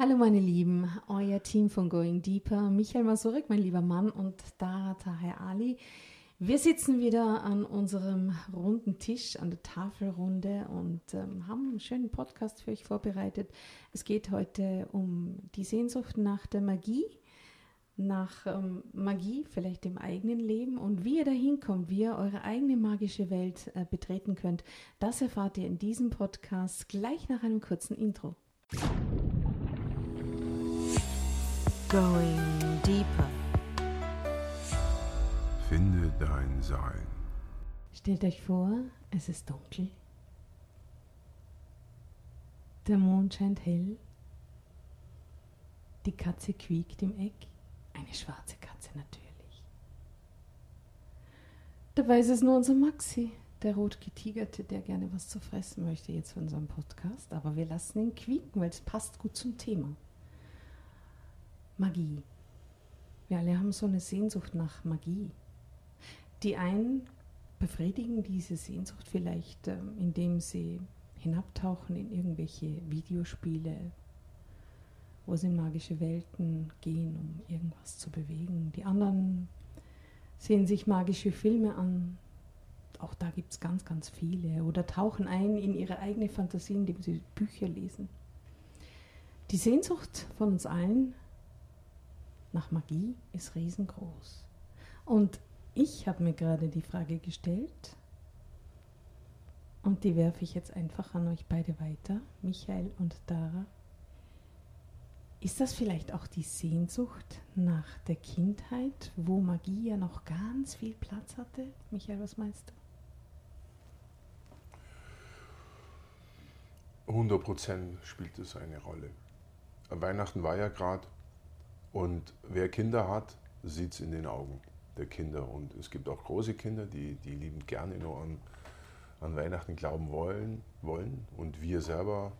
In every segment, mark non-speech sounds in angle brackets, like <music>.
Hallo meine Lieben, euer Team von Going Deeper, Michael Masurek, mein lieber Mann und Dara Taher Ali. Wir sitzen wieder an unserem runden Tisch, an der Tafelrunde und ähm, haben einen schönen Podcast für euch vorbereitet. Es geht heute um die Sehnsucht nach der Magie, nach ähm, Magie vielleicht im eigenen Leben und wie ihr dahin kommt, wie ihr eure eigene magische Welt äh, betreten könnt. Das erfahrt ihr in diesem Podcast gleich nach einem kurzen Intro. Going deeper. Finde dein Sein. Stellt euch vor, es ist dunkel. Der Mond scheint hell. Die Katze quiekt im Eck. Eine schwarze Katze natürlich. Dabei ist es nur unser Maxi, der rot getigerte, der gerne was zu fressen möchte jetzt für unseren Podcast. Aber wir lassen ihn quieken, weil es passt gut zum Thema. Magie. Wir alle haben so eine Sehnsucht nach Magie. Die einen befriedigen diese Sehnsucht vielleicht, ähm, indem sie hinabtauchen in irgendwelche Videospiele, wo sie in magische Welten gehen, um irgendwas zu bewegen. Die anderen sehen sich magische Filme an. Auch da gibt es ganz, ganz viele. Oder tauchen ein in ihre eigene Fantasie, indem sie Bücher lesen. Die Sehnsucht von uns allen nach Magie ist riesengroß. Und ich habe mir gerade die Frage gestellt, und die werfe ich jetzt einfach an euch beide weiter, Michael und Dara. Ist das vielleicht auch die Sehnsucht nach der Kindheit, wo Magie ja noch ganz viel Platz hatte? Michael, was meinst du? 100 Prozent spielt es eine Rolle. Weihnachten war ja gerade und wer Kinder hat, sieht es in den Augen der Kinder. Und es gibt auch große Kinder, die, die lieben gerne nur an, an Weihnachten glauben wollen, wollen. Und wir selber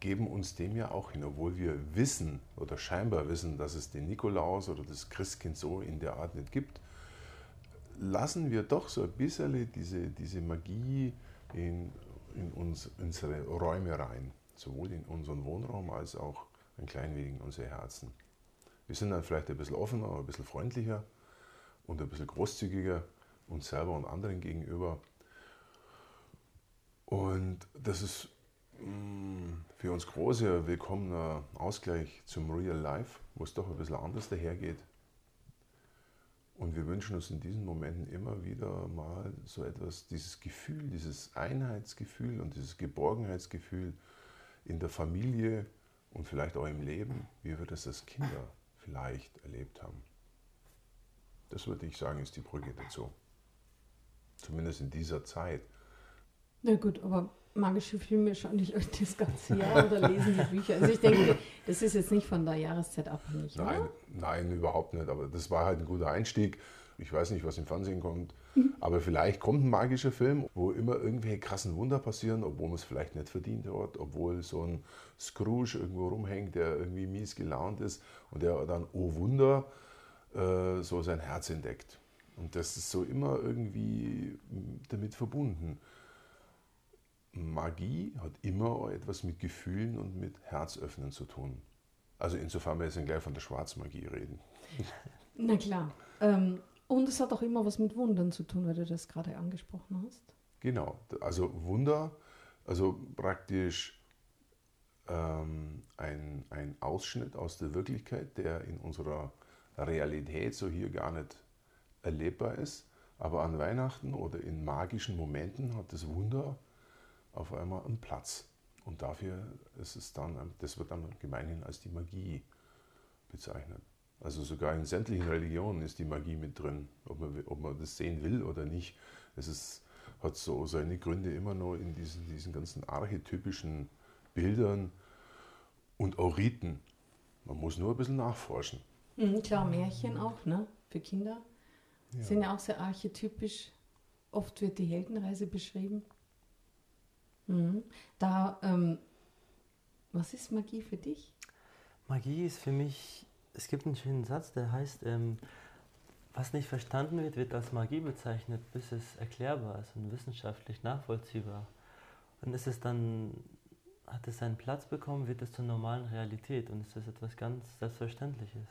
geben uns dem ja auch hin, obwohl wir wissen oder scheinbar wissen, dass es den Nikolaus oder das Christkind so in der Art nicht gibt, lassen wir doch so ein bisschen diese, diese Magie in, in uns, unsere Räume rein, sowohl in unseren Wohnraum als auch ein klein wenig in unsere Herzen. Wir sind dann vielleicht ein bisschen offener, ein bisschen freundlicher und ein bisschen großzügiger uns selber und anderen gegenüber. Und das ist mm, für uns großer willkommener Ausgleich zum Real Life, wo es doch ein bisschen anders dahergeht. Und wir wünschen uns in diesen Momenten immer wieder mal so etwas, dieses Gefühl, dieses Einheitsgefühl und dieses Geborgenheitsgefühl in der Familie und vielleicht auch im Leben, wie wir das als Kinder vielleicht erlebt haben. Das würde ich sagen, ist die Brücke dazu. Zumindest in dieser Zeit. Na gut, aber magische Filme schaue ich euch das ganze Jahr oder lesen die Bücher. Also ich denke, das ist jetzt nicht von der Jahreszeit abhängig. Nein, oder? nein, überhaupt nicht. Aber das war halt ein guter Einstieg. Ich weiß nicht, was im Fernsehen kommt. Aber vielleicht kommt ein magischer Film, wo immer irgendwelche krassen Wunder passieren, obwohl man es vielleicht nicht verdient hat, obwohl so ein Scrooge irgendwo rumhängt, der irgendwie mies gelaunt ist und der dann, oh Wunder, äh, so sein Herz entdeckt. Und das ist so immer irgendwie damit verbunden. Magie hat immer etwas mit Gefühlen und mit Herzöffnen zu tun. Also insofern wir jetzt gleich von der Schwarzmagie reden. Na klar. Ähm, und es hat auch immer was mit Wundern zu tun, weil du das gerade angesprochen hast. Genau, also Wunder, also praktisch ähm, ein, ein Ausschnitt aus der Wirklichkeit, der in unserer Realität so hier gar nicht erlebbar ist. Aber an Weihnachten oder in magischen Momenten hat das Wunder auf einmal einen Platz. Und dafür ist es dann, das wird dann gemeinhin als die Magie bezeichnet. Also sogar in sämtlichen Religionen ist die Magie mit drin, ob man, ob man das sehen will oder nicht. Es ist, hat so seine Gründe immer noch in diesen, diesen ganzen archetypischen Bildern und auch Riten. Man muss nur ein bisschen nachforschen. Mhm, klar, Märchen auch, ne? Für Kinder. Ja. Sind ja auch sehr archetypisch. Oft wird die Heldenreise beschrieben. Mhm. Da, ähm, was ist Magie für dich? Magie ist für mich es gibt einen schönen Satz, der heißt, ähm, was nicht verstanden wird, wird als Magie bezeichnet, bis es erklärbar ist und wissenschaftlich nachvollziehbar. Und ist es dann hat es seinen Platz bekommen, wird es zur normalen Realität und es ist etwas ganz Selbstverständliches.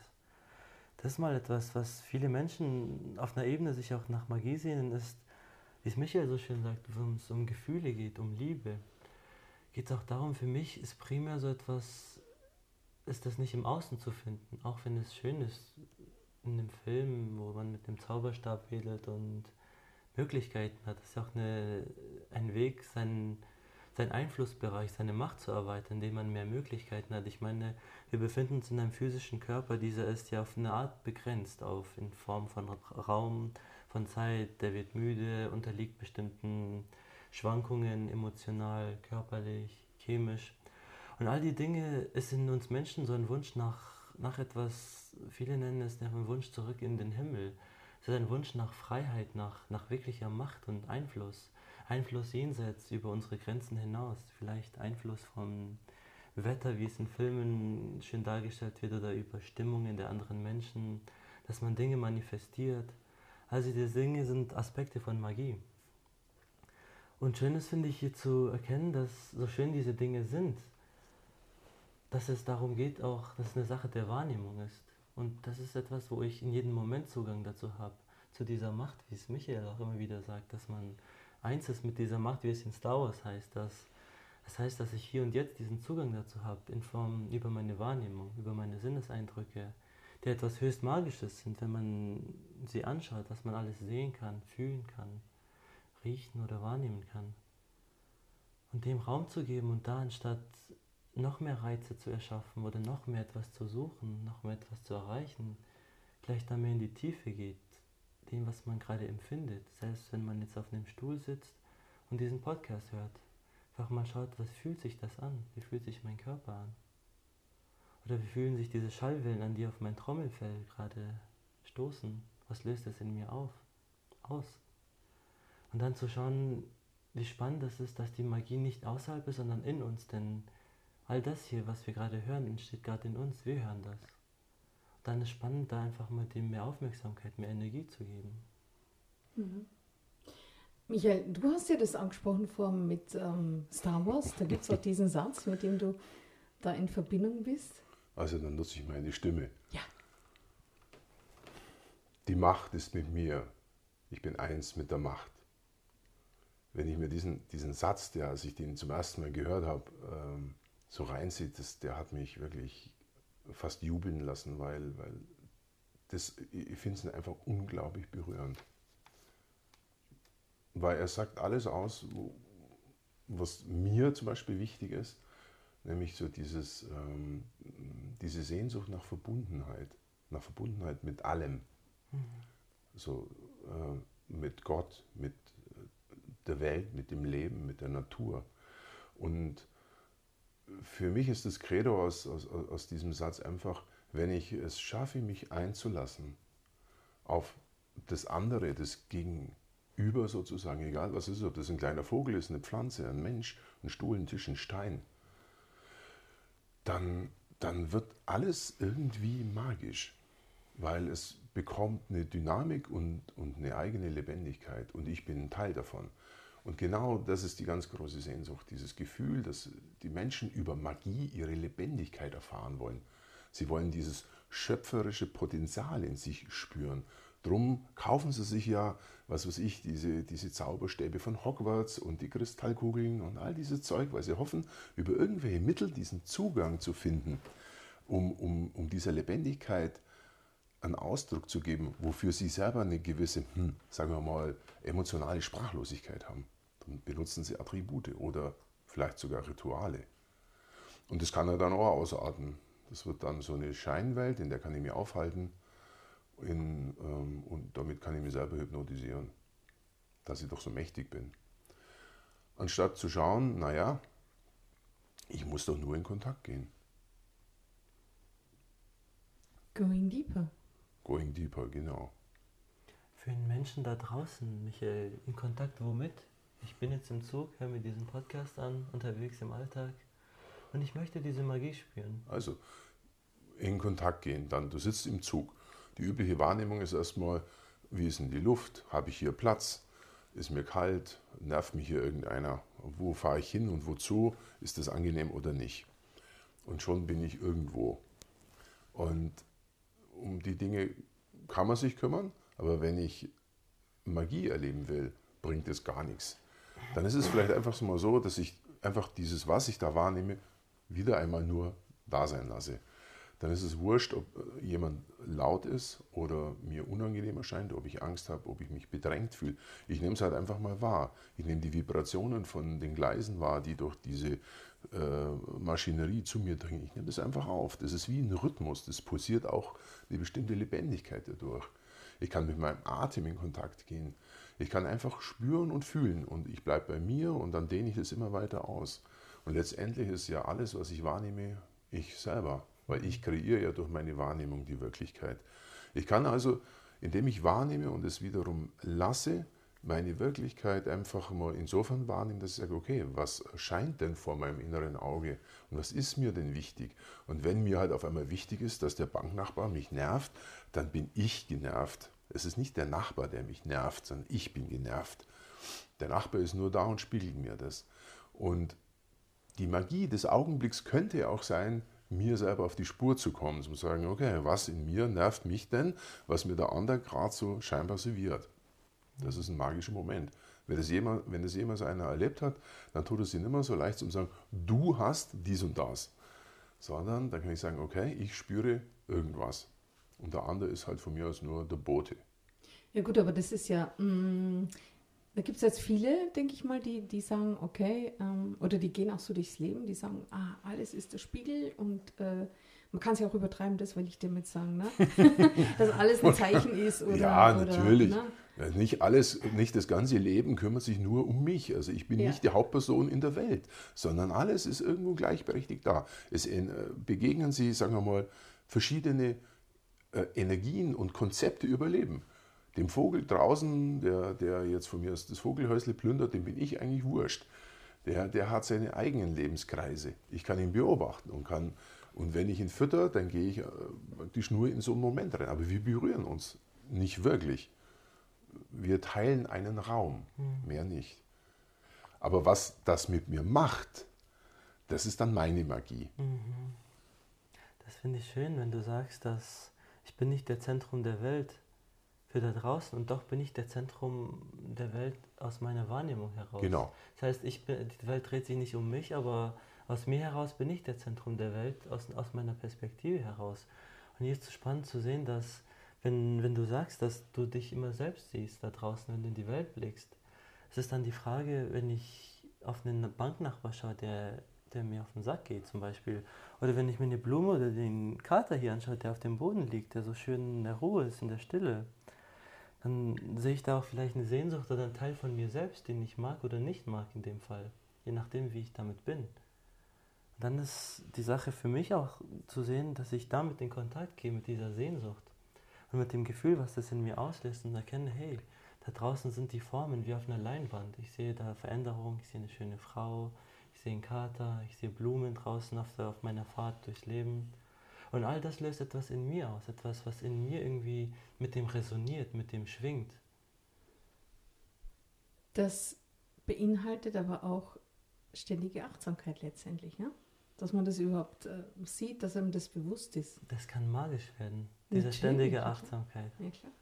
Das ist mal etwas, was viele Menschen auf einer Ebene sich auch nach Magie sehen, ist, wie es Michael so schön sagt, wenn es um Gefühle geht, um Liebe, geht es auch darum, für mich ist primär so etwas, ist das nicht im Außen zu finden, auch wenn es schön ist in dem Film, wo man mit dem Zauberstab wedelt und Möglichkeiten hat. Das ist ja auch eine, ein Weg, seinen, seinen Einflussbereich, seine Macht zu erweitern, indem man mehr Möglichkeiten hat. Ich meine, wir befinden uns in einem physischen Körper, dieser ist ja auf eine Art begrenzt, auf in Form von Raum, von Zeit, der wird müde, unterliegt bestimmten Schwankungen, emotional, körperlich, chemisch. Und all die Dinge ist in uns Menschen so ein Wunsch nach, nach etwas, viele nennen es einem Wunsch zurück in den Himmel. Es ist ein Wunsch nach Freiheit, nach, nach wirklicher Macht und Einfluss. Einfluss jenseits über unsere Grenzen hinaus. Vielleicht Einfluss vom Wetter, wie es in Filmen schön dargestellt wird, oder über Stimmungen der anderen Menschen, dass man Dinge manifestiert. Also diese Dinge sind Aspekte von Magie. Und schön ist, finde ich, hier zu erkennen, dass so schön diese Dinge sind, dass es darum geht auch, dass es eine Sache der Wahrnehmung ist. Und das ist etwas, wo ich in jedem Moment Zugang dazu habe, zu dieser Macht, wie es Michael auch immer wieder sagt, dass man eins ist mit dieser Macht, wie es in Star Wars heißt, dass das heißt, dass ich hier und jetzt diesen Zugang dazu habe, in Form über meine Wahrnehmung, über meine Sinneseindrücke, die etwas höchst Magisches sind, wenn man sie anschaut, dass man alles sehen kann, fühlen kann riechen oder wahrnehmen kann. Und dem Raum zu geben und da anstatt noch mehr Reize zu erschaffen oder noch mehr etwas zu suchen, noch mehr etwas zu erreichen, gleich da mehr in die Tiefe geht, dem, was man gerade empfindet, selbst wenn man jetzt auf einem Stuhl sitzt und diesen Podcast hört. Einfach mal schaut, was fühlt sich das an? Wie fühlt sich mein Körper an? Oder wie fühlen sich diese Schallwellen an, die auf mein Trommelfell gerade stoßen? Was löst es in mir auf? Aus? Und dann zu schauen, wie spannend das ist, dass die Magie nicht außerhalb ist, sondern in uns. Denn all das hier, was wir gerade hören, entsteht gerade in uns. Wir hören das. Und dann ist spannend, da einfach mal dem mehr Aufmerksamkeit, mehr Energie zu geben. Mhm. Michael, du hast ja das angesprochen vorhin mit ähm, Star Wars. Da gibt es auch diesen Satz, mit dem du da in Verbindung bist. Also dann nutze ich meine Stimme. Ja. Die Macht ist mit mir. Ich bin eins mit der Macht wenn ich mir diesen, diesen Satz, der, als ich den zum ersten Mal gehört habe, ähm, so reinzieht, das, der hat mich wirklich fast jubeln lassen, weil, weil das, ich finde es einfach unglaublich berührend. Weil er sagt alles aus, was mir zum Beispiel wichtig ist, nämlich so dieses, ähm, diese Sehnsucht nach Verbundenheit, nach Verbundenheit mit allem. Mhm. So äh, mit Gott, mit der Welt, mit dem Leben, mit der Natur. Und für mich ist das Credo aus, aus, aus diesem Satz einfach, wenn ich es schaffe, mich einzulassen auf das andere, das Gegenüber sozusagen, egal was es ist, ob das ein kleiner Vogel ist, eine Pflanze, ein Mensch, ein Stuhl, ein Tisch, ein Stein, dann, dann wird alles irgendwie magisch, weil es bekommt eine Dynamik und, und eine eigene Lebendigkeit und ich bin ein Teil davon. Und genau das ist die ganz große Sehnsucht, dieses Gefühl, dass die Menschen über Magie ihre Lebendigkeit erfahren wollen. Sie wollen dieses schöpferische Potenzial in sich spüren. Drum kaufen sie sich ja, was weiß ich, diese, diese Zauberstäbe von Hogwarts und die Kristallkugeln und all dieses Zeug, weil sie hoffen, über irgendwelche Mittel diesen Zugang zu finden, um, um, um dieser Lebendigkeit einen Ausdruck zu geben, wofür sie selber eine gewisse, hm, sagen wir mal, emotionale Sprachlosigkeit haben. Dann benutzen sie Attribute oder vielleicht sogar Rituale. Und das kann er dann auch ausarten. Das wird dann so eine Scheinwelt, in der kann ich mich aufhalten in, ähm, und damit kann ich mich selber hypnotisieren, dass ich doch so mächtig bin. Anstatt zu schauen, naja, ich muss doch nur in Kontakt gehen. Going deeper. Going deeper, genau. Für einen Menschen da draußen, Michael, in Kontakt womit? Ich bin jetzt im Zug, höre mir diesen Podcast an, unterwegs im Alltag und ich möchte diese Magie spüren. Also in Kontakt gehen, dann du sitzt im Zug. Die übliche Wahrnehmung ist erstmal, wie ist denn die Luft? Habe ich hier Platz? ist mir kalt, nervt mich hier irgendeiner, wo fahre ich hin und wozu, ist das angenehm oder nicht. Und schon bin ich irgendwo. Und um die Dinge kann man sich kümmern, aber wenn ich Magie erleben will, bringt es gar nichts. Dann ist es vielleicht einfach so mal so, dass ich einfach dieses, was ich da wahrnehme, wieder einmal nur da sein lasse. Dann ist es wurscht, ob jemand laut ist oder mir unangenehm erscheint, ob ich Angst habe, ob ich mich bedrängt fühle. Ich nehme es halt einfach mal wahr. Ich nehme die Vibrationen von den Gleisen wahr, die durch diese Maschinerie zu mir dringen. Ich nehme das einfach auf. Das ist wie ein Rhythmus. Das pulsiert auch eine bestimmte Lebendigkeit dadurch. Ich kann mit meinem Atem in Kontakt gehen. Ich kann einfach spüren und fühlen und ich bleibe bei mir und dann dehne ich das immer weiter aus. Und letztendlich ist ja alles, was ich wahrnehme, ich selber, weil ich kreiere ja durch meine Wahrnehmung die Wirklichkeit. Ich kann also, indem ich wahrnehme und es wiederum lasse, meine Wirklichkeit einfach mal insofern wahrnehmen, dass ich sage, okay, was erscheint denn vor meinem inneren Auge und was ist mir denn wichtig? Und wenn mir halt auf einmal wichtig ist, dass der Banknachbar mich nervt, dann bin ich genervt. Es ist nicht der Nachbar, der mich nervt, sondern ich bin genervt. Der Nachbar ist nur da und spiegelt mir das. Und die Magie des Augenblicks könnte auch sein, mir selber auf die Spur zu kommen, zu sagen, okay, was in mir nervt mich denn, was mir der andere gerade so scheinbar serviert. Das ist ein magischer Moment. Wenn das, jemand, wenn das jemals einer erlebt hat, dann tut es ihn immer so leicht, um zu sagen, du hast dies und das. Sondern dann kann ich sagen, okay, ich spüre irgendwas. Und der andere ist halt von mir aus nur der Bote. Ja gut, aber das ist ja, mh, mm, da gibt es jetzt viele, denke ich mal, die, die sagen, okay, ähm, oder die gehen auch so durchs Leben, die sagen, ah, alles ist der Spiegel und äh, man kann es ja auch übertreiben, das will ich damit sagen, ne? <laughs> dass alles ein Zeichen ist. <laughs> Oder, ja, natürlich. Oder, ne? Nicht alles, nicht das ganze Leben kümmert sich nur um mich. Also ich bin ja. nicht die Hauptperson in der Welt, sondern alles ist irgendwo gleichberechtigt da. Es äh, begegnen Sie, sagen wir mal, verschiedene äh, Energien und Konzepte überleben. Dem Vogel draußen, der, der jetzt von mir das Vogelhäusle plündert, dem bin ich eigentlich wurscht. Der, der hat seine eigenen Lebenskreise. Ich kann ihn beobachten und kann, und wenn ich ihn fütter, dann gehe ich praktisch äh, nur in so einen Moment rein. Aber wir berühren uns nicht wirklich. Wir teilen einen Raum, mhm. mehr nicht. Aber was das mit mir macht, das ist dann meine Magie. Mhm. Das finde ich schön, wenn du sagst, dass ich bin nicht der Zentrum der Welt für da draußen und doch bin ich der Zentrum der Welt aus meiner Wahrnehmung heraus. Genau. Das heißt, ich bin, die Welt dreht sich nicht um mich, aber aus mir heraus bin ich der Zentrum der Welt, aus, aus meiner Perspektive heraus. Und hier ist es spannend zu sehen, dass, wenn, wenn du sagst, dass du dich immer selbst siehst da draußen, wenn du in die Welt blickst, es ist dann die Frage, wenn ich auf einen Banknachbar schaue, der der mir auf den Sack geht zum Beispiel. Oder wenn ich mir eine Blume oder den Kater hier anschaue, der auf dem Boden liegt, der so schön in der Ruhe ist, in der Stille, dann sehe ich da auch vielleicht eine Sehnsucht oder einen Teil von mir selbst, den ich mag oder nicht mag in dem Fall, je nachdem, wie ich damit bin. Und dann ist die Sache für mich auch zu sehen, dass ich damit in Kontakt gehe mit dieser Sehnsucht und mit dem Gefühl, was das in mir auslöst und erkenne, hey, da draußen sind die Formen wie auf einer Leinwand. Ich sehe da Veränderung, ich sehe eine schöne Frau, sehe einen Kater, ich sehe Blumen draußen auf, der, auf meiner Fahrt durchs Leben. Und all das löst etwas in mir aus, etwas, was in mir irgendwie mit dem resoniert, mit dem schwingt. Das beinhaltet aber auch ständige Achtsamkeit letztendlich, ja? Dass man das überhaupt äh, sieht, dass einem das bewusst ist. Das kann magisch werden, diese natürlich, ständige Achtsamkeit. Ja, klar.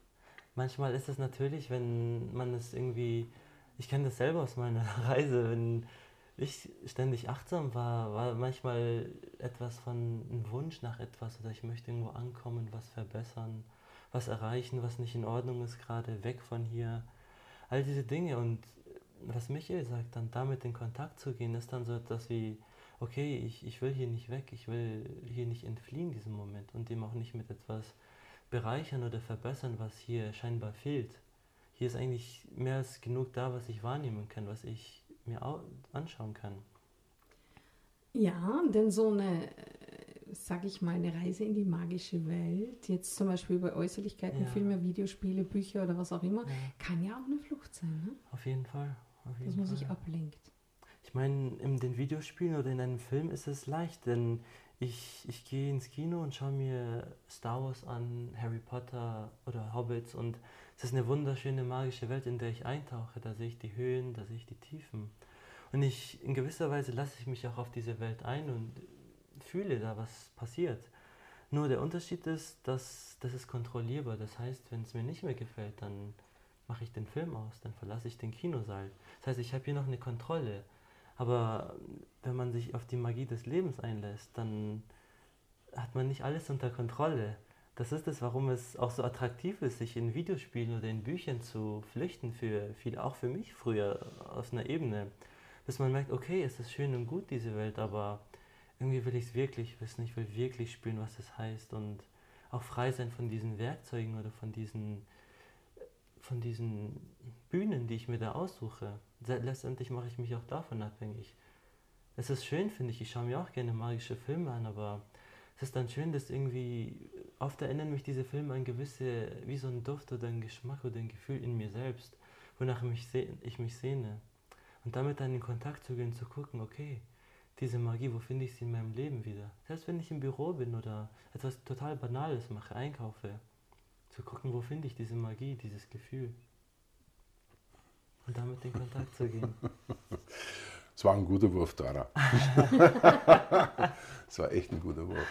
Manchmal ist es natürlich, wenn man es irgendwie, ich kenne das selber aus meiner <laughs> Reise, wenn ich ständig achtsam war, war manchmal etwas von einem Wunsch nach etwas oder ich möchte irgendwo ankommen, was verbessern, was erreichen, was nicht in Ordnung ist, gerade weg von hier. All diese Dinge und was Michael sagt, dann damit in Kontakt zu gehen, ist dann so etwas wie, okay, ich, ich will hier nicht weg, ich will hier nicht entfliehen diesem Moment und dem auch nicht mit etwas bereichern oder verbessern, was hier scheinbar fehlt. Hier ist eigentlich mehr als genug da, was ich wahrnehmen kann, was ich mir anschauen kann. Ja, denn so eine, sag ich mal, eine Reise in die magische Welt, jetzt zum Beispiel bei Äußerlichkeiten, ja. Filme, Videospiele, Bücher oder was auch immer, ja. kann ja auch eine Flucht sein. Ne? Auf jeden Fall. Auf jeden Dass man Fall. sich ablenkt. Ich meine, in den Videospielen oder in einem Film ist es leicht, denn ich, ich gehe ins Kino und schaue mir Star Wars an, Harry Potter oder Hobbits und es ist eine wunderschöne magische Welt, in der ich eintauche. Da sehe ich die Höhen, da sehe ich die Tiefen. Und ich, in gewisser Weise lasse ich mich auch auf diese Welt ein und fühle da, was passiert. Nur der Unterschied ist, dass das ist kontrollierbar. Das heißt, wenn es mir nicht mehr gefällt, dann mache ich den Film aus, dann verlasse ich den Kinosaal. Das heißt, ich habe hier noch eine Kontrolle. Aber wenn man sich auf die Magie des Lebens einlässt, dann hat man nicht alles unter Kontrolle. Das ist es, warum es auch so attraktiv ist, sich in Videospielen oder in Büchern zu flüchten, für viele, auch für mich früher aus einer Ebene. Bis man merkt, okay, es ist schön und gut, diese Welt, aber irgendwie will ich es wirklich wissen, ich will wirklich spüren, was es heißt und auch frei sein von diesen Werkzeugen oder von diesen, von diesen Bühnen, die ich mir da aussuche. Letztendlich mache ich mich auch davon abhängig. Es ist schön, finde ich, ich schaue mir auch gerne magische Filme an, aber es ist dann schön, dass irgendwie, oft erinnern mich diese Filme an gewisse, wie so ein Duft oder ein Geschmack oder ein Gefühl in mir selbst, wonach mich ich mich sehne. Und damit dann in Kontakt zu gehen, zu gucken, okay, diese Magie, wo finde ich sie in meinem Leben wieder? Selbst wenn ich im Büro bin oder etwas total Banales mache, einkaufe, zu gucken, wo finde ich diese Magie, dieses Gefühl. Und damit in Kontakt zu gehen. <laughs> Es war ein guter Wurf, Dara. <laughs> Es war echt ein guter Wurf.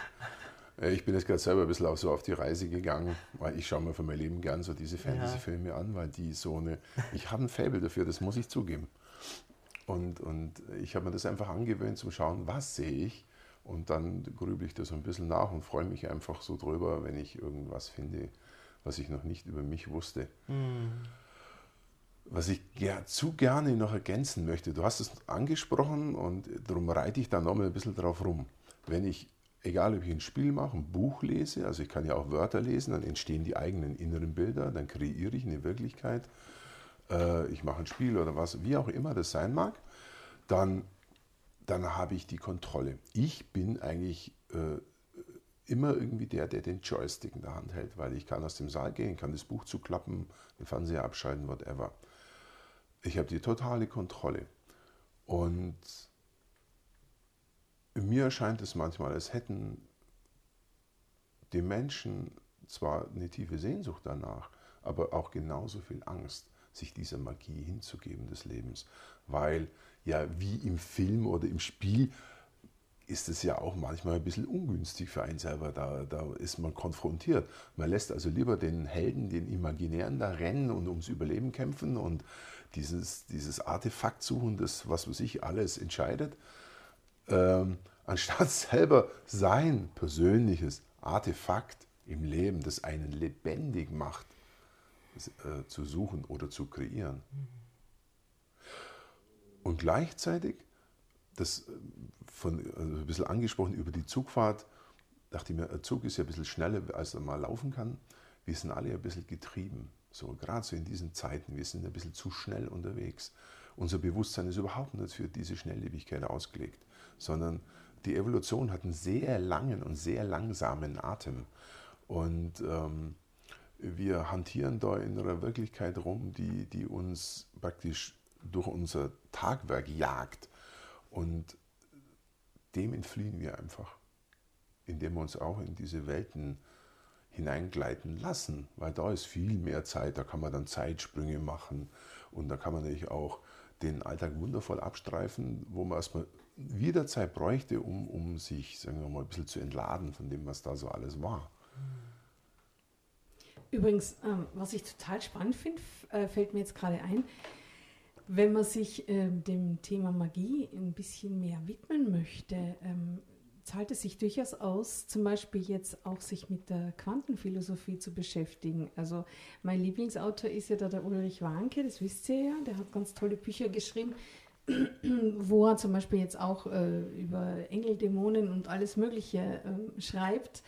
Äh, ich bin jetzt gerade selber ein bisschen auch so auf die Reise gegangen, weil ich schaue mir für mein Leben gern so diese Fantasy-Filme ja. an, weil die so eine. Ich habe ein Faible dafür, das muss ich zugeben. Und, und ich habe mir das einfach angewöhnt zum Schauen, was sehe ich. Und dann grübel ich das ein bisschen nach und freue mich einfach so drüber, wenn ich irgendwas finde, was ich noch nicht über mich wusste. Mhm. Was ich ger zu gerne noch ergänzen möchte, du hast es angesprochen und darum reite ich da nochmal ein bisschen drauf rum. Wenn ich, egal ob ich ein Spiel mache, ein Buch lese, also ich kann ja auch Wörter lesen, dann entstehen die eigenen inneren Bilder, dann kreiere ich eine Wirklichkeit äh, ich mache ein Spiel oder was, wie auch immer das sein mag, dann, dann habe ich die Kontrolle. Ich bin eigentlich äh, immer irgendwie der, der den Joystick in der Hand hält, weil ich kann aus dem Saal gehen, kann das Buch zuklappen, den Fernseher abschalten, whatever. Ich habe die totale Kontrolle. Und mir erscheint es manchmal, als hätten die Menschen zwar eine tiefe Sehnsucht danach, aber auch genauso viel Angst sich dieser Magie hinzugeben des Lebens. Weil ja wie im Film oder im Spiel ist es ja auch manchmal ein bisschen ungünstig für einen selber. Da, da ist man konfrontiert. Man lässt also lieber den Helden, den Imaginären da rennen und ums Überleben kämpfen und dieses, dieses Artefakt suchen, das, was für sich alles entscheidet, ähm, <laughs> anstatt selber sein persönliches Artefakt im Leben, das einen lebendig macht, äh, zu suchen oder zu kreieren. Und gleichzeitig, das äh, von, also ein bisschen angesprochen über die Zugfahrt, dachte ich mir, ein Zug ist ja ein bisschen schneller, als er mal laufen kann. Wir sind alle ein bisschen getrieben. So, gerade so in diesen Zeiten, wir sind ein bisschen zu schnell unterwegs. Unser Bewusstsein ist überhaupt nicht für diese Schnelllebigkeit ausgelegt, sondern die Evolution hat einen sehr langen und sehr langsamen Atem. Und ähm, wir hantieren da in einer Wirklichkeit rum, die, die uns praktisch durch unser Tagwerk jagt. Und dem entfliehen wir einfach, indem wir uns auch in diese Welten hineingleiten lassen, weil da ist viel mehr Zeit, da kann man dann Zeitsprünge machen und da kann man natürlich auch den Alltag wundervoll abstreifen, wo man erstmal wieder Zeit bräuchte, um, um sich, sagen wir mal, ein bisschen zu entladen von dem, was da so alles war. Übrigens, ähm, was ich total spannend finde, äh, fällt mir jetzt gerade ein, wenn man sich äh, dem Thema Magie ein bisschen mehr widmen möchte, ähm, zahlt es sich durchaus aus, zum Beispiel jetzt auch sich mit der Quantenphilosophie zu beschäftigen. Also mein Lieblingsautor ist ja da der Ulrich Warnke, das wisst ihr ja, der hat ganz tolle Bücher geschrieben, <clears throat> wo er zum Beispiel jetzt auch äh, über Engel, Dämonen und alles Mögliche äh, schreibt.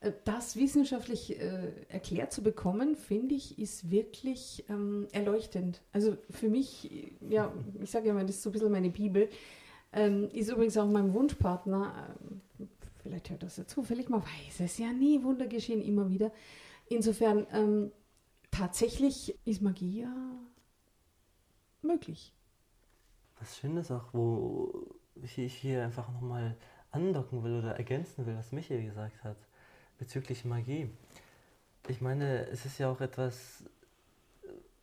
Äh, das wissenschaftlich äh, erklärt zu bekommen, finde ich, ist wirklich ähm, erleuchtend. Also für mich, ja, ich sage ja mal, das ist so ein bisschen meine Bibel, ähm, ist übrigens auch mein Wunschpartner. Äh, vielleicht hört das ja zufällig, man weiß es ja nie, Wunder geschehen immer wieder. Insofern, ähm, tatsächlich ist Magie ja möglich. Was Schönes auch, wo ich hier einfach nochmal andocken will oder ergänzen will, was Michael gesagt hat bezüglich Magie. Ich meine, es ist ja auch etwas,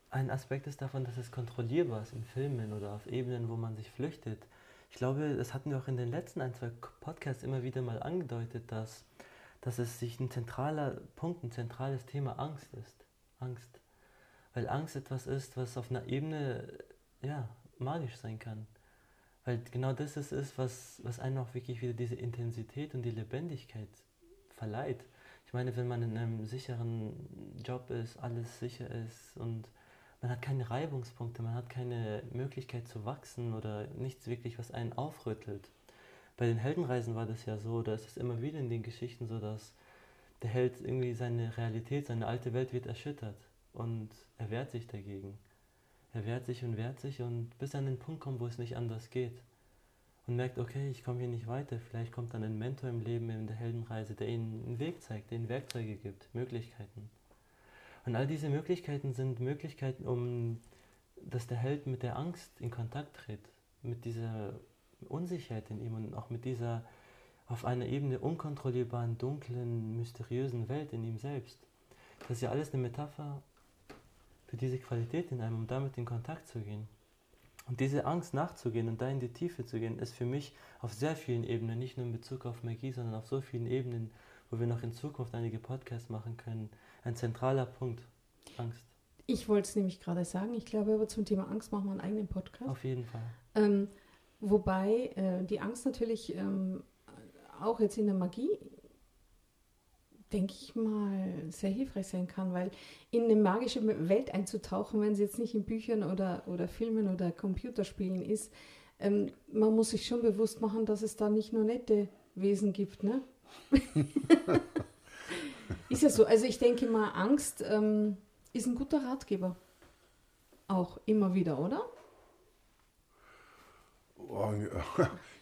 ein Aspekt ist davon, dass es kontrollierbar ist in Filmen oder auf Ebenen, wo man sich flüchtet. Ich glaube, das hatten wir auch in den letzten ein, zwei Podcasts immer wieder mal angedeutet, dass, dass es sich ein zentraler Punkt, ein zentrales Thema Angst ist. Angst. Weil Angst etwas ist, was auf einer Ebene ja, magisch sein kann. Weil genau das ist, ist was, was einem auch wirklich wieder diese Intensität und die Lebendigkeit verleiht. Ich meine, wenn man in einem sicheren Job ist, alles sicher ist und man hat keine Reibungspunkte, man hat keine Möglichkeit zu wachsen oder nichts wirklich, was einen aufrüttelt. Bei den Heldenreisen war das ja so, da ist es immer wieder in den Geschichten so, dass der Held irgendwie seine Realität, seine alte Welt wird erschüttert und er wehrt sich dagegen. Er wehrt sich und wehrt sich und bis an den Punkt kommt, wo es nicht anders geht. Und merkt, okay, ich komme hier nicht weiter. Vielleicht kommt dann ein Mentor im Leben, in der Heldenreise, der ihnen einen Weg zeigt, der ihnen Werkzeuge gibt, Möglichkeiten. Und all diese Möglichkeiten sind Möglichkeiten, um dass der Held mit der Angst in Kontakt tritt, mit dieser Unsicherheit in ihm und auch mit dieser auf einer Ebene unkontrollierbaren, dunklen, mysteriösen Welt in ihm selbst. Das ist ja alles eine Metapher für diese Qualität in einem, um damit in Kontakt zu gehen. Und diese Angst nachzugehen und da in die Tiefe zu gehen, ist für mich auf sehr vielen Ebenen, nicht nur in Bezug auf Magie, sondern auf so vielen Ebenen, wo wir noch in Zukunft einige Podcasts machen können, ein zentraler Punkt. Angst. Ich wollte es nämlich gerade sagen. Ich glaube, aber zum Thema Angst machen wir einen eigenen Podcast. Auf jeden Fall. Ähm, wobei äh, die Angst natürlich ähm, auch jetzt in der Magie, denke ich mal, sehr hilfreich sein kann, weil in eine magische Welt einzutauchen, wenn sie jetzt nicht in Büchern oder, oder Filmen oder Computerspielen ist, ähm, man muss sich schon bewusst machen, dass es da nicht nur nette Wesen gibt. Ne? <laughs> ist ja so. Also ich denke mal, Angst ähm, ist ein guter Ratgeber. Auch immer wieder, oder? Oh,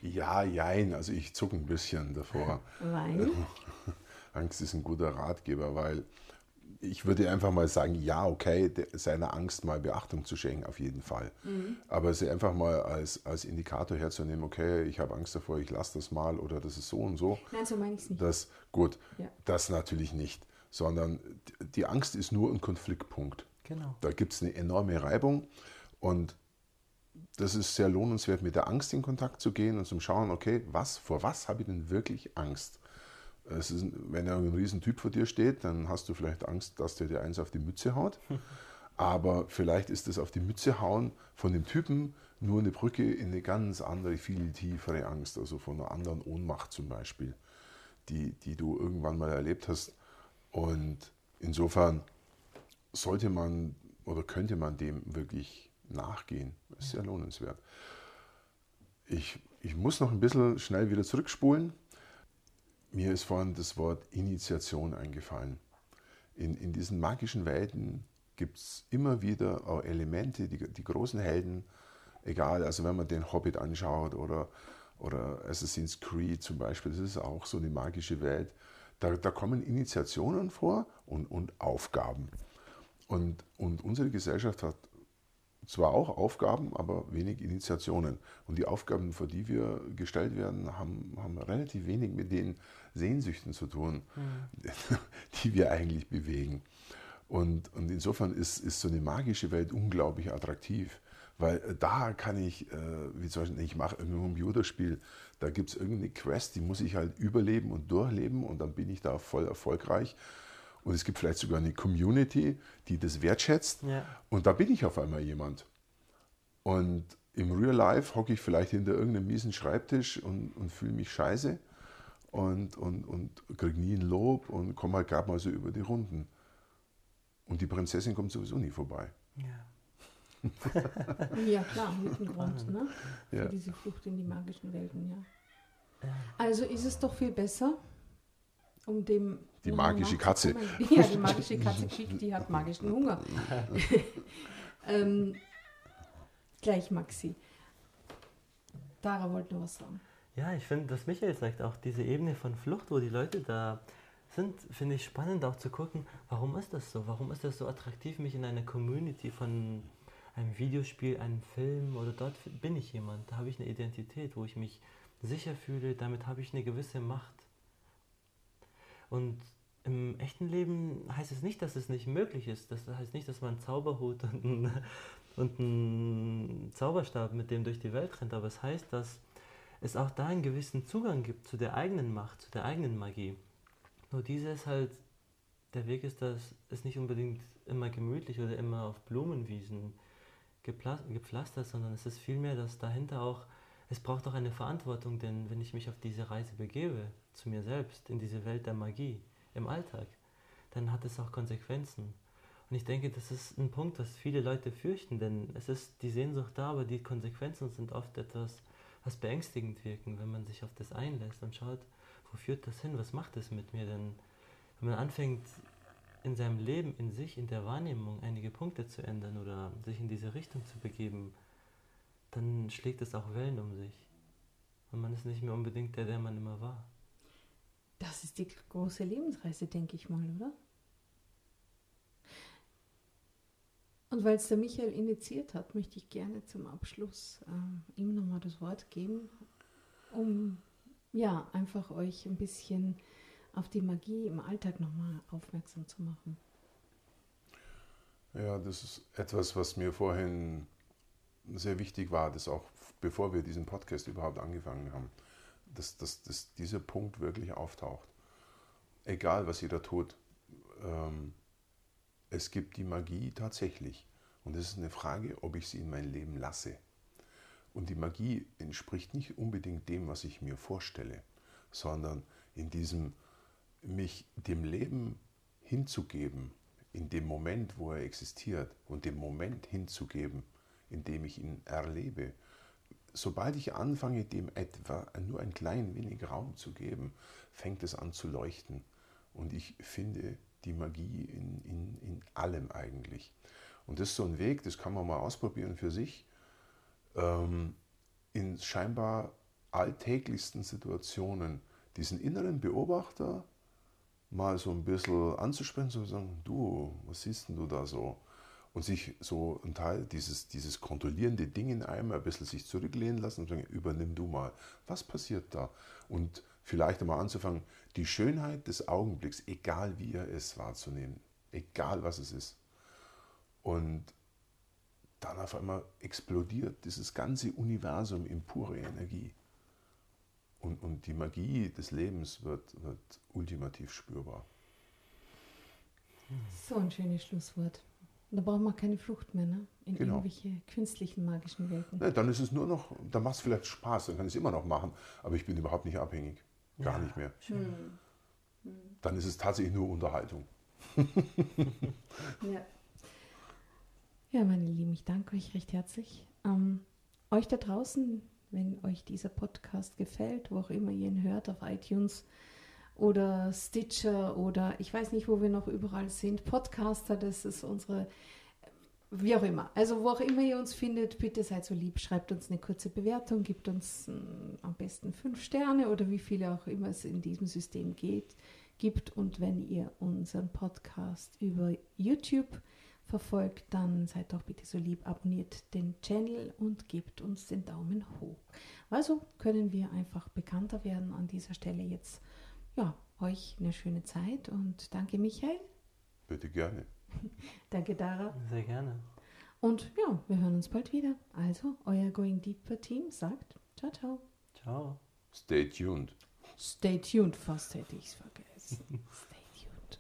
ja, <laughs> jein. Also ich zucke ein bisschen davor. Weil? <laughs> Angst ist ein guter Ratgeber, weil ich würde einfach mal sagen, ja, okay, seiner Angst mal Beachtung zu schenken, auf jeden Fall. Mhm. Aber sie einfach mal als, als Indikator herzunehmen, okay, ich habe Angst davor, ich lasse das mal oder das ist so und so. Nein, so meine ich es nicht. Das, gut, ja. das natürlich nicht. Sondern die Angst ist nur ein Konfliktpunkt. Genau. Da gibt es eine enorme Reibung und das ist sehr lohnenswert, mit der Angst in Kontakt zu gehen und zu schauen, okay, was, vor was habe ich denn wirklich Angst? Ist, wenn ein Riesentyp vor dir steht, dann hast du vielleicht Angst, dass der dir eins auf die Mütze haut. <laughs> Aber vielleicht ist das auf die Mütze hauen von dem Typen nur eine Brücke in eine ganz andere, viel tiefere Angst, also von einer anderen Ohnmacht zum Beispiel, die, die du irgendwann mal erlebt hast. Und insofern sollte man oder könnte man dem wirklich nachgehen. Das ist sehr lohnenswert. Ich, ich muss noch ein bisschen schnell wieder zurückspulen. Mir ist vorhin das Wort Initiation eingefallen. In, in diesen magischen Welten gibt es immer wieder auch Elemente, die, die großen Helden, egal, also wenn man den Hobbit anschaut oder, oder Assassin's Creed zum Beispiel, das ist auch so eine magische Welt, da, da kommen Initiationen vor und, und Aufgaben. Und, und unsere Gesellschaft hat zwar auch Aufgaben, aber wenig Initiationen. Und die Aufgaben, vor die wir gestellt werden, haben, haben relativ wenig mit den Sehnsüchten zu tun, mhm. <laughs> die wir eigentlich bewegen. Und, und insofern ist, ist so eine magische Welt unglaublich attraktiv, weil äh, da kann ich, äh, wie zum Beispiel, ich mache irgendein Computerspiel, da gibt es irgendeine Quest, die muss ich halt überleben und durchleben und dann bin ich da voll erfolgreich. Und es gibt vielleicht sogar eine Community, die das wertschätzt. Ja. Und da bin ich auf einmal jemand. Und im Real Life hocke ich vielleicht hinter irgendeinem miesen Schreibtisch und, und fühle mich scheiße und, und, und kriege nie ein Lob und komme halt gerade mal so über die Runden. Und die Prinzessin kommt sowieso nie vorbei. Ja. <laughs> ja, klar, mit dem Grund, ne? Für ja. diese Flucht in die magischen Welten, ja. Also ist es doch viel besser, um dem die magische Katze. <laughs> Ja, die magische Katze kriegt, die hat magischen Hunger. <laughs> ähm, gleich, Maxi. Dara wollte noch was sagen. Ja, ich finde, was Michael sagt, auch diese Ebene von Flucht, wo die Leute da sind, finde ich spannend auch zu gucken, warum ist das so? Warum ist das so attraktiv, mich in einer Community von einem Videospiel, einem Film oder dort bin ich jemand, da habe ich eine Identität, wo ich mich sicher fühle, damit habe ich eine gewisse Macht. Und im echten Leben heißt es nicht, dass es nicht möglich ist. Das heißt nicht, dass man einen Zauberhut und einen, <laughs> und einen Zauberstab mit dem durch die Welt rennt, aber es heißt, dass es auch da einen gewissen Zugang gibt zu der eigenen Macht, zu der eigenen Magie. Nur dieses halt, der Weg ist, dass es nicht unbedingt immer gemütlich oder immer auf Blumenwiesen gepflastert, sondern es ist vielmehr, dass dahinter auch, es braucht auch eine Verantwortung, denn wenn ich mich auf diese Reise begebe, zu mir selbst, in diese Welt der Magie, im Alltag, dann hat es auch Konsequenzen. Und ich denke, das ist ein Punkt, was viele Leute fürchten, denn es ist die Sehnsucht da, aber die Konsequenzen sind oft etwas, was beängstigend wirken, wenn man sich auf das einlässt und schaut, wo führt das hin, was macht es mit mir denn? Wenn man anfängt, in seinem Leben, in sich, in der Wahrnehmung einige Punkte zu ändern oder sich in diese Richtung zu begeben, dann schlägt es auch Wellen um sich. Und man ist nicht mehr unbedingt der, der man immer war. Das ist die große Lebensreise, denke ich mal, oder? Und weil es der Michael initiiert hat, möchte ich gerne zum Abschluss äh, ihm nochmal das Wort geben, um ja einfach euch ein bisschen auf die Magie im Alltag nochmal aufmerksam zu machen. Ja, das ist etwas, was mir vorhin sehr wichtig war, das auch bevor wir diesen Podcast überhaupt angefangen haben, dass, dass, dass dieser Punkt wirklich auftaucht. Egal, was jeder tut. Ähm, es gibt die Magie tatsächlich. Und es ist eine Frage, ob ich sie in mein Leben lasse. Und die Magie entspricht nicht unbedingt dem, was ich mir vorstelle, sondern in diesem mich dem Leben hinzugeben, in dem Moment, wo er existiert und dem Moment hinzugeben, in dem ich ihn erlebe. Sobald ich anfange, dem etwa nur ein klein wenig Raum zu geben, fängt es an zu leuchten. Und ich finde die Magie in, in, in allem eigentlich. Und das ist so ein Weg, das kann man mal ausprobieren für sich, ähm, in scheinbar alltäglichsten Situationen diesen inneren Beobachter mal so ein bisschen anzusprechen, so sagen, du, was siehst denn du da so? Und sich so ein Teil dieses, dieses kontrollierende Ding in einem ein bisschen sich zurücklehnen lassen und sagen, übernimm du mal. Was passiert da? Und vielleicht einmal anzufangen, die Schönheit des Augenblicks, egal wie er ist, wahrzunehmen. Egal was es ist. Und dann auf einmal explodiert dieses ganze Universum in pure Energie. Und, und die Magie des Lebens wird, wird ultimativ spürbar. So ein schönes Schlusswort. Da braucht man keine Flucht mehr, ne? In genau. irgendwelche künstlichen magischen Welten. Ne, dann ist es nur noch, dann macht es vielleicht Spaß, dann kann ich es immer noch machen, aber ich bin überhaupt nicht abhängig. Gar ja, nicht mehr. Schön. Dann ist es tatsächlich nur Unterhaltung. ja. Ja, meine Lieben, ich danke euch recht herzlich. Ähm, euch da draußen, wenn euch dieser Podcast gefällt, wo auch immer ihr ihn hört, auf iTunes oder Stitcher oder ich weiß nicht, wo wir noch überall sind, Podcaster, das ist unsere, wie auch immer. Also wo auch immer ihr uns findet, bitte seid so lieb, schreibt uns eine kurze Bewertung, gibt uns m, hm, am besten fünf Sterne oder wie viele auch immer es in diesem System geht, gibt. Und wenn ihr unseren Podcast über YouTube verfolgt, dann seid doch bitte so lieb, abonniert den Channel und gebt uns den Daumen hoch. Also können wir einfach bekannter werden an dieser Stelle jetzt. Ja, euch eine schöne Zeit und danke Michael. Bitte gerne. <laughs> danke Dara. Sehr gerne. Und ja, wir hören uns bald wieder. Also, euer Going Deeper Team sagt ciao, ciao. Ciao. Stay tuned. Stay tuned, fast hätte ich es vergessen. <laughs> Stay tuned.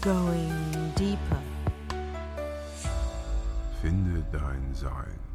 Going deeper. Finde dein Sein.